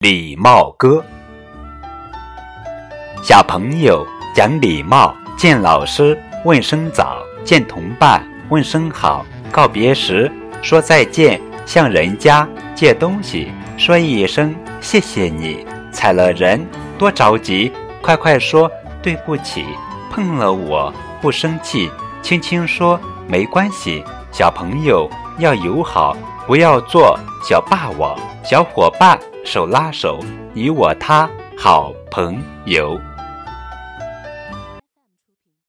礼貌歌。小朋友讲礼貌，见老师问声早，见同伴问声好，告别时说再见，向人家借东西说一声谢谢你。踩了人多着急，快快说对不起。碰了我不生气，轻轻说没关系。小朋友要友好，不要做小霸王。小伙伴手拉手，你我他好朋友。